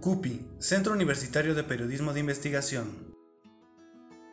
CUPI, Centro Universitario de Periodismo de Investigación.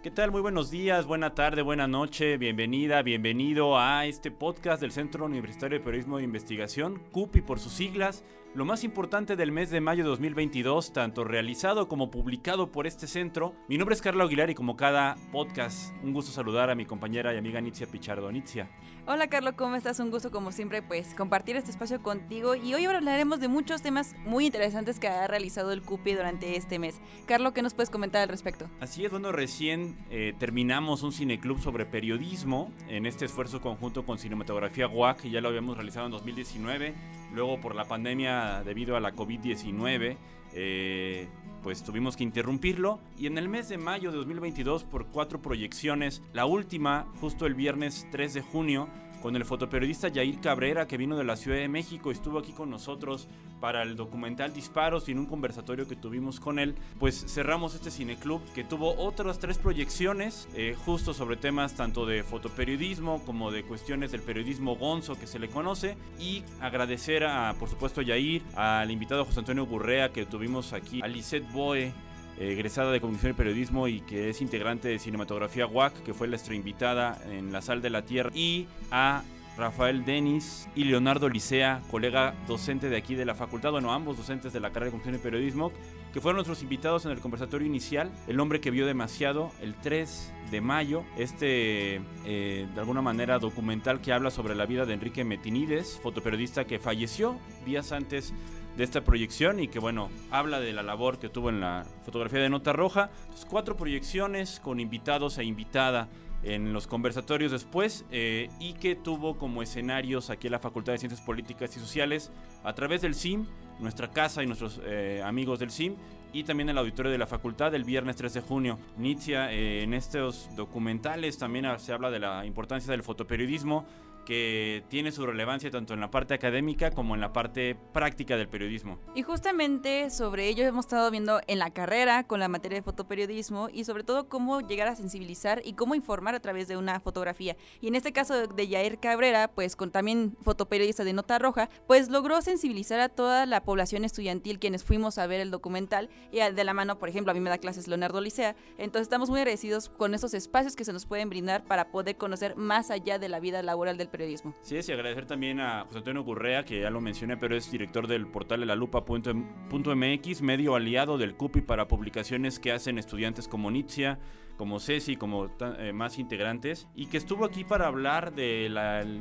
¿Qué tal? Muy buenos días, buena tarde, buena noche, bienvenida, bienvenido a este podcast del Centro Universitario de Periodismo de Investigación, CUPI por sus siglas, lo más importante del mes de mayo de 2022, tanto realizado como publicado por este centro. Mi nombre es Carla Aguilar y como cada podcast, un gusto saludar a mi compañera y amiga Nitzia Pichardo. Nitzia. Hola Carlos, ¿cómo estás? Un gusto como siempre pues compartir este espacio contigo y hoy hablaremos de muchos temas muy interesantes que ha realizado el CUPI durante este mes. Carlos, ¿qué nos puedes comentar al respecto? Así es, bueno, recién eh, terminamos un cineclub sobre periodismo en este esfuerzo conjunto con Cinematografía WAC, que ya lo habíamos realizado en 2019, luego por la pandemia debido a la COVID-19, eh, pues tuvimos que interrumpirlo. Y en el mes de mayo de 2022, por cuatro proyecciones, la última, justo el viernes 3 de junio, con el fotoperiodista Yair Cabrera, que vino de la Ciudad de México, estuvo aquí con nosotros para el documental Disparos y en un conversatorio que tuvimos con él, pues cerramos este cineclub que tuvo otras tres proyecciones, eh, justo sobre temas tanto de fotoperiodismo como de cuestiones del periodismo gonzo que se le conoce. Y agradecer a, por supuesto, a Yair, al invitado José Antonio Gurrea que tuvimos aquí, a Lisette Boe, egresada de Comunicación y Periodismo y que es integrante de Cinematografía WAC, que fue nuestra invitada en La Sal de la Tierra, y a Rafael Denis y Leonardo Licea, colega docente de aquí de la facultad, bueno, ambos docentes de la carrera de Comunicación y Periodismo, que fueron nuestros invitados en el conversatorio inicial, El hombre que vio demasiado, el 3 de mayo, este eh, de alguna manera documental que habla sobre la vida de Enrique Metinides, fotoperiodista que falleció días antes de esta proyección y que bueno, habla de la labor que tuvo en la fotografía de Nota Roja. cuatro proyecciones con invitados e invitada en los conversatorios después eh, y que tuvo como escenarios aquí en la Facultad de Ciencias Políticas y Sociales a través del CIM, nuestra casa y nuestros eh, amigos del CIM y también el auditorio de la facultad el viernes 3 de junio. Nitzia, eh, en estos documentales también se habla de la importancia del fotoperiodismo, que tiene su relevancia tanto en la parte académica como en la parte práctica del periodismo. Y justamente sobre ello hemos estado viendo en la carrera con la materia de fotoperiodismo y sobre todo cómo llegar a sensibilizar y cómo informar a través de una fotografía. Y en este caso de Yair Cabrera, pues con también fotoperiodista de Nota Roja, pues logró sensibilizar a toda la población estudiantil quienes fuimos a ver el documental y de la mano, por ejemplo, a mí me da clases Leonardo Licea. Entonces estamos muy agradecidos con esos espacios que se nos pueden brindar para poder conocer más allá de la vida laboral del periodismo. Sí, y agradecer también a José Antonio Gurrea, que ya lo mencioné, pero es director del portal de la lupa.mx, medio aliado del CUPI para publicaciones que hacen estudiantes como Nitzia, como Ceci, como eh, más integrantes, y que estuvo aquí para hablar del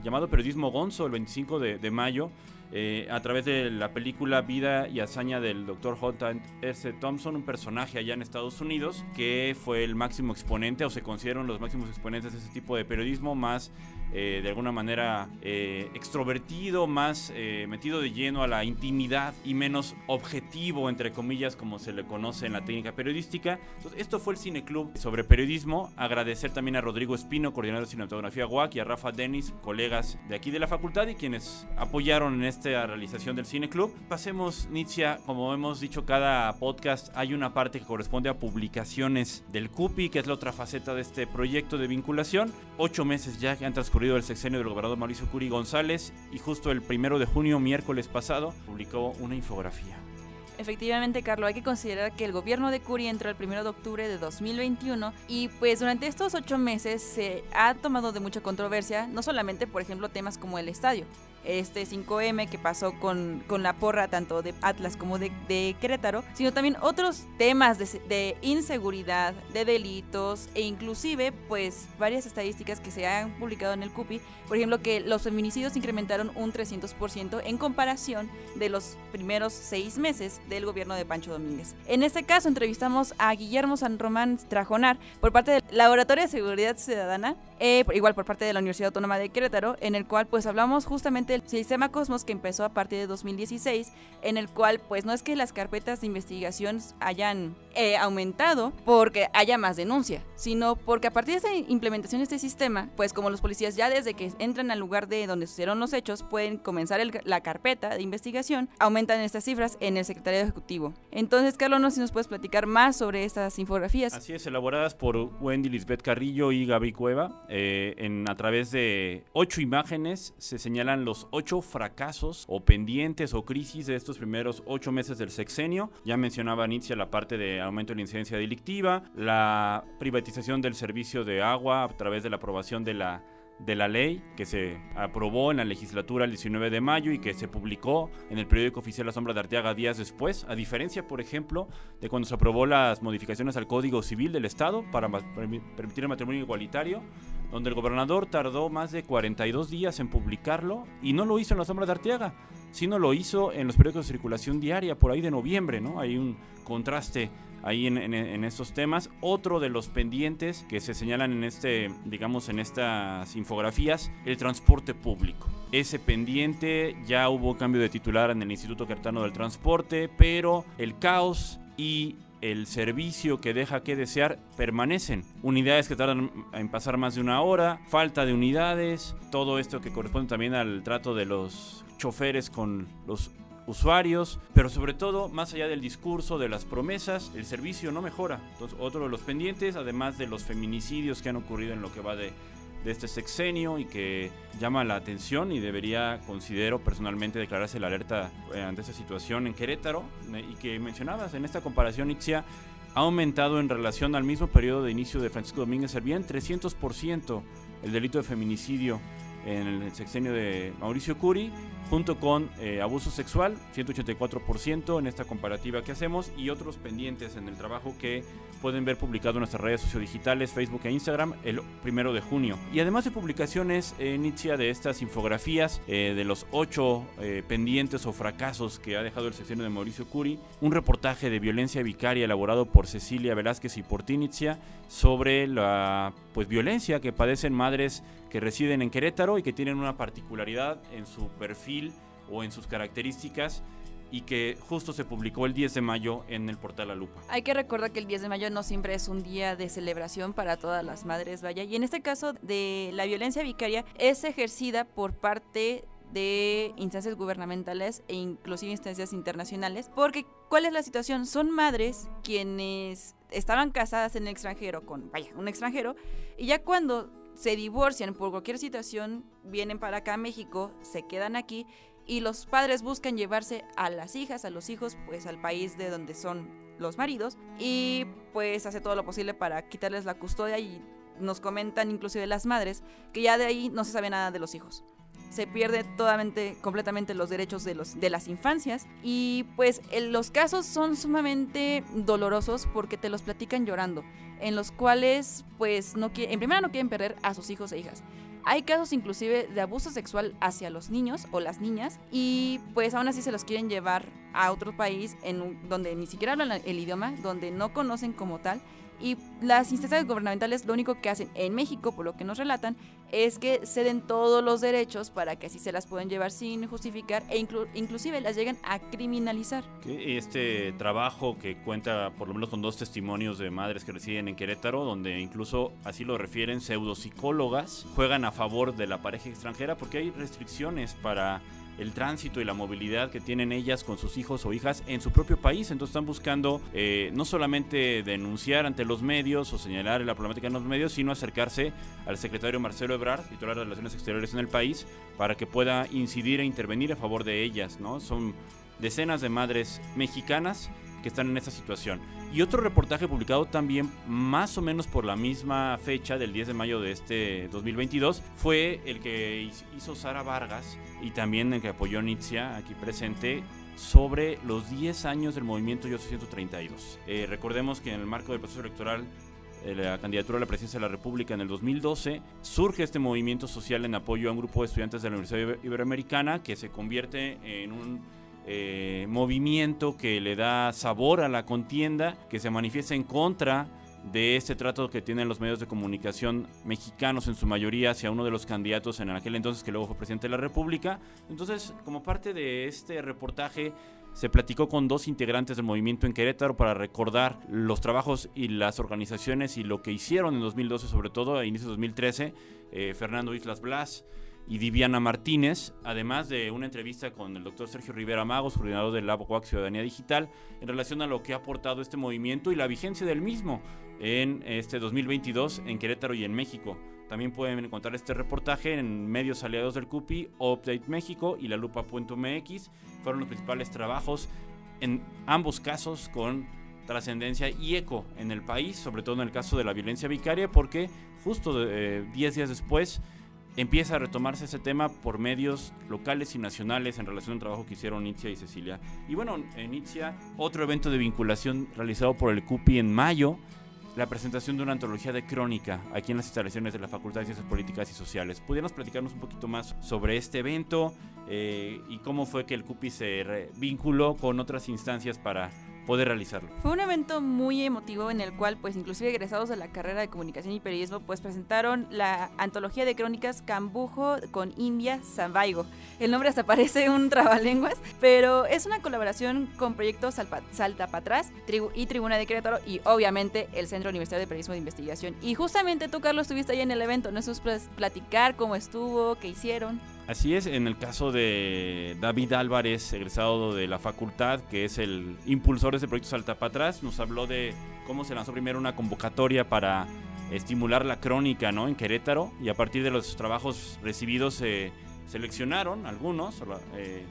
llamado periodismo Gonzo el 25 de mayo eh, a través de la película Vida y Hazaña del Dr. J. S. Thompson, un personaje allá en Estados Unidos que fue el máximo exponente o se consideran los máximos exponentes de ese tipo de periodismo más eh, de alguna manera eh, extrovertido, más metido de lleno a la intimidad y menos objetivo, entre comillas, como se le conoce en la técnica periodística. Entonces, esto fue el Cine Club sobre periodismo. Agradecer también a Rodrigo Espino, coordinador de cinematografía UAC, y a Rafa Denis, colegas de aquí de la facultad y quienes apoyaron en este esta realización del Cine Club. Pasemos, Nitzia, como hemos dicho cada podcast, hay una parte que corresponde a publicaciones del CUPI, que es la otra faceta de este proyecto de vinculación. Ocho meses ya que han transcurrido el sexenio del gobernador Mauricio Curi González y justo el primero de junio, miércoles pasado, publicó una infografía. Efectivamente, Carlos, hay que considerar que el gobierno de Curi entró el 1 de octubre de 2021 y pues durante estos ocho meses se ha tomado de mucha controversia, no solamente, por ejemplo, temas como el estadio, este 5M que pasó con, con la porra tanto de Atlas como de, de Querétaro, sino también otros temas de, inseguridad, de delitos e inclusive pues varias estadísticas que se han publicado en el CUPI, por ejemplo que los feminicidios incrementaron un 300% en comparación de los primeros seis meses del gobierno de Pancho Domínguez. En este caso entrevistamos a Guillermo San Román Trajonar por parte del Laboratorio de Seguridad Ciudadana, eh, igual por parte de la Universidad Autónoma de Querétaro, en el cual pues hablamos justamente del sistema Cosmos que empezó a partir de 2016, en el cual pues no es que las carpetas de investigación hayan eh, aumentado porque haya más denuncia, sino porque a partir de esa implementación de este sistema, pues como los policías ya desde que entran al lugar de donde sucedieron los hechos pueden comenzar la carpeta de investigación, aumentan estas cifras en el secretario ejecutivo. Entonces, Carlos, no sé si nos puedes platicar más sobre estas infografías. Así es, elaboradas por Wendy Lisbeth Carrillo y Gaby Cueva eh, en, a través de ocho imágenes se señalan los ocho fracasos o pendientes o crisis de estos primeros ocho meses del sexenio. Ya mencionaba Nitzia la parte de aumento de la incidencia delictiva, la privatización del servicio de agua a través de la aprobación de la de la ley que se aprobó en la legislatura el 19 de mayo y que se publicó en el periódico oficial La Sombra de Arteaga días después, a diferencia, por ejemplo, de cuando se aprobó las modificaciones al Código Civil del Estado para permitir el matrimonio igualitario, donde el gobernador tardó más de 42 días en publicarlo y no lo hizo en La Sombra de Arteaga, sino lo hizo en los periódicos de circulación diaria por ahí de noviembre, ¿no? Hay un contraste ahí en, estos temas. Otro de los pendientes que se señalan en este, digamos, en estas infografías, el transporte público. Ese pendiente ya hubo cambio de titular en el Instituto Cartano del Transporte, pero el caos y el servicio que deja que desear permanecen. Unidades que tardan en pasar más de una hora, falta de unidades, todo esto que corresponde también al trato de los choferes con los usuarios, pero sobre todo, más allá del discurso, de las promesas, el servicio no mejora. Entonces, otro de los pendientes, además de los feminicidios que han ocurrido en lo que va de, este sexenio y que llama la atención y debería, considero personalmente, declararse la alerta eh, ante esta situación en Querétaro. Y que mencionabas en esta comparación, Ixia, ha aumentado en relación al mismo periodo de inicio de Francisco Domínguez Servién 300% el delito de feminicidio en el sexenio de Mauricio Curi, junto con eh, abuso sexual, 184% en esta comparativa que hacemos, y otros pendientes en el trabajo que pueden ver publicado en nuestras redes sociodigitales, Facebook e Instagram, el primero de junio. Y además de publicaciones, eh, inicia de estas infografías eh, de los ocho eh, pendientes o fracasos que ha dejado el sexenio de Mauricio Curi, un reportaje de violencia vicaria elaborado por Cecilia Velázquez y por Tinitzia sobre la pues violencia que padecen madres que residen en Querétaro y que tienen una particularidad en su perfil o en sus características y que justo se publicó el 10 de mayo en el portal La Lupa. Hay que recordar que el 10 de mayo no siempre es un día de celebración para todas las madres, vaya, y en este caso de la violencia vicaria es ejercida por parte de instancias gubernamentales e inclusive instancias internacionales, porque ¿cuál es la situación? Son madres quienes estaban casadas en el extranjero con, vaya, un extranjero, y ya cuando se divorcian por cualquier situación, vienen para acá a México, se quedan aquí y los padres buscan llevarse a las hijas, a los hijos, pues al país de donde son los maridos y pues hace todo lo posible para quitarles la custodia y nos comentan inclusive las madres que ya de ahí no se sabe nada de los hijos. Se pierde totalmente, completamente los derechos de, los, de las infancias. Y pues los casos son sumamente dolorosos porque te los platican llorando, en los cuales pues no en primera no quieren perder a sus hijos e hijas. Hay casos inclusive de abuso sexual hacia los niños o las niñas y pues aún así se los quieren llevar a otro país en donde ni siquiera hablan el idioma, donde no conocen como tal y las instancias gubernamentales lo único que hacen en México, por lo que nos relatan, es que ceden todos los derechos para que así se las puedan llevar sin justificar e inclusive las llegan a criminalizar. Este trabajo que cuenta por lo menos con dos testimonios de madres que residen en Querétaro, donde incluso así lo refieren pseudopsicólogas, juegan a favor de la pareja extranjera porque hay restricciones para el tránsito y la movilidad que tienen ellas con sus hijos o hijas en su propio país. Entonces están buscando eh, no solamente denunciar ante los medios o señalar la problemática en los medios, sino acercarse al secretario Marcelo Ebrard, titular de Relaciones Exteriores en el país, para que pueda incidir e intervenir a favor de ellas. ¿no? Son decenas de madres mexicanas que están en esta situación. Y otro reportaje publicado también más o menos por la misma fecha del 10 de mayo de este 2022 fue el que hizo Sara Vargas y también el que apoyó Nitzia aquí presente sobre los 10 años del movimiento Yo 132. Eh, recordemos que en el marco del proceso electoral de la candidatura a la presidencia de la República en el 2012, surge este movimiento social en apoyo a un grupo de estudiantes de la Universidad Iberoamericana que se convierte en un eh, movimiento que le da sabor a la contienda, que se manifiesta en contra de este trato que tienen los medios de comunicación mexicanos en su mayoría hacia uno de los candidatos en aquel entonces que luego fue presidente de la República. Entonces, como parte de este reportaje, se platicó con dos integrantes del movimiento en Querétaro para recordar los trabajos y las organizaciones y lo que hicieron en 2012, sobre todo a inicios de 2013, eh, Fernando Islas Blas y Diviana Martínez, además de una entrevista con el doctor Sergio Rivera Magos, coordinador del Labo Ciudadanía Digital, en relación a lo que ha aportado este movimiento y la vigencia del mismo en este 2022 en Querétaro y en México. También pueden encontrar este reportaje en medios aliados del CUPI, Update México y la lupa.mx. Fueron los principales trabajos en ambos casos con trascendencia y eco en el país, sobre todo en el caso de la violencia vicaria, porque justo 10 eh, días después empieza a retomarse ese tema por medios locales y nacionales en relación al trabajo que hicieron Itzia y Cecilia. Y bueno, en Itzia, otro evento de vinculación realizado por el CUPI en mayo, la presentación de una antología de crónica aquí en las instalaciones de la Facultad de Ciencias Políticas y Sociales. ¿Pudieras platicarnos un poquito más sobre este evento eh, y cómo fue que el CUPI se vinculó con otras instancias para poder realizarlo. Fue un evento muy emotivo en el cual pues inclusive egresados de la carrera de comunicación y periodismo pues presentaron la antología de crónicas Cambujo con India Zambaigo. El nombre hasta parece un trabalenguas, pero es una colaboración con proyectos Salta para atrás y Tribuna de Querétaro y obviamente el Centro Universitario de Periodismo de Investigación. Y justamente tú Carlos estuviste ahí en el evento, ¿no? Eso es platicar cómo estuvo, qué hicieron. Así es, en el caso de David Álvarez, egresado de la facultad, que es el impulsor de ese proyecto Salta para atrás, nos habló de cómo se lanzó primero una convocatoria para estimular la crónica en Querétaro y a partir de los trabajos recibidos se seleccionaron algunos eh,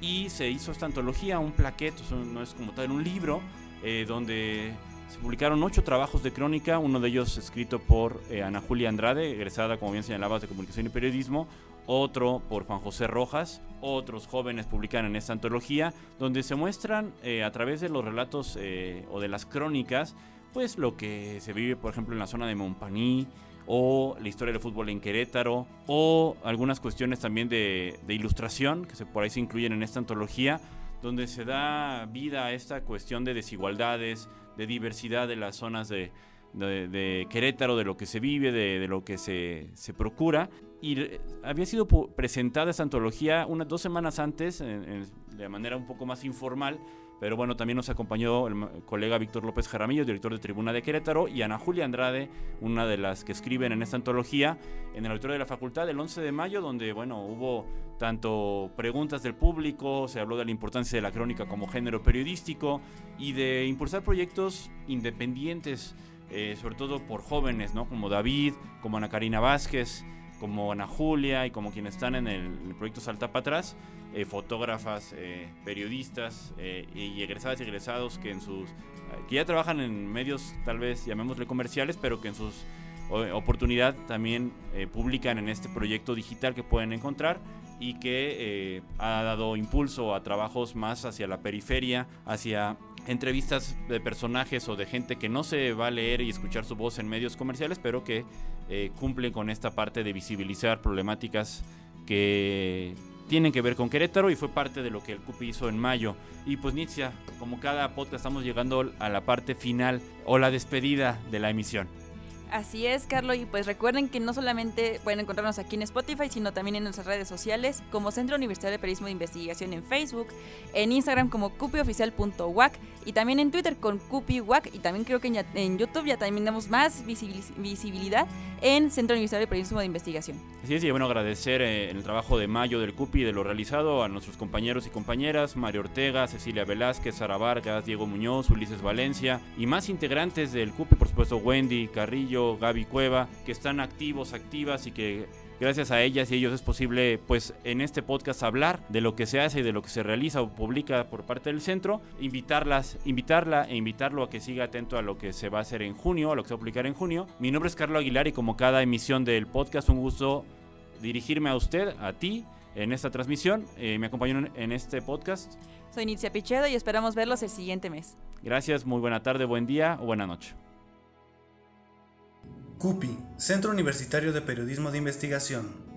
y se hizo esta antología, un plaquete, no es como tal un libro, eh, donde se publicaron ocho trabajos de crónica, uno de ellos escrito por eh, Ana Julia Andrade, egresada, como bien señalabas, de Comunicación y Periodismo, otro por Juan José Rojas, otros jóvenes publican en esta antología, donde se muestran eh, a través de los relatos eh, o de las crónicas, pues lo que se vive, por ejemplo, en la zona de Montpaní, o la historia del fútbol en Querétaro, o algunas cuestiones también de, ilustración que por ahí se incluyen en esta antología, donde se da vida a esta cuestión de desigualdades, de diversidad de las zonas de, Querétaro, de lo que se vive, de, lo que se, se, procura. Y había sido presentada esta antología unas dos semanas antes, de manera un poco más informal, pero bueno, también nos acompañó el colega Víctor López Jaramillo, director de Tribuna de Querétaro, y Ana Julia Andrade, una de las que escriben en esta antología, en el auditorio de la facultad el 11 de mayo, donde bueno, hubo tanto preguntas del público, se habló de la importancia de la crónica como género periodístico y de impulsar proyectos independientes, eh, sobre todo por jóvenes, ¿no? Como David, como Ana Karina Vázquez, como Ana Julia y como quienes están en el, proyecto Salta para atrás, eh, fotógrafas, eh, periodistas y egresadas y egresados que en sus que ya trabajan en medios tal vez llamémosle comerciales, pero que en sus oportunidad también publican en este proyecto digital que pueden encontrar y que ha dado impulso a trabajos más hacia la periferia, hacia entrevistas de personajes o de gente que no se va a leer y escuchar su voz en medios comerciales, pero que eh, cumplen con esta parte de visibilizar problemáticas que tienen que ver con Querétaro y fue parte de lo que el CUPI hizo en mayo. Y pues Nitzia, como cada podcast estamos llegando a la parte final o la despedida de la emisión. Así es, Carlos, y pues recuerden que no solamente pueden encontrarnos aquí en Spotify, sino también en nuestras redes sociales como Centro Universitario de Periodismo de Investigación en Facebook, en Instagram como cupioficial.wac y también en Twitter con cupiwac y también creo que en, YouTube ya también damos más visibilidad en Centro Universitario de Periodismo de Investigación. Así es, y bueno, agradecer eh, el trabajo de Mayo del CUPI de lo realizado a nuestros compañeros y compañeras, Mario Ortega, Cecilia Velázquez, Sara Vargas, Diego Muñoz, Ulises Valencia y más integrantes del CUPI, por supuesto Wendy, Carrillo, Gaby Cueva, que están activos, activas y que gracias a ellas y ellos es posible, pues, en este podcast hablar de lo que se hace y de lo que se realiza o publica por parte del centro, invitarlas, invitarla e invitarlo a que siga atento a lo que se va a hacer en junio, a lo que se va a publicar en junio. Mi nombre es Carlos Aguilar y como cada emisión del podcast, un gusto dirigirme a usted, a ti, en esta transmisión. Eh, me acompañó en este podcast. Soy Nitzia Pichedo y esperamos verlos el siguiente mes. Gracias, muy buena tarde, buen día o buena noche. CUPI, Centro Universitario de Periodismo de Investigación.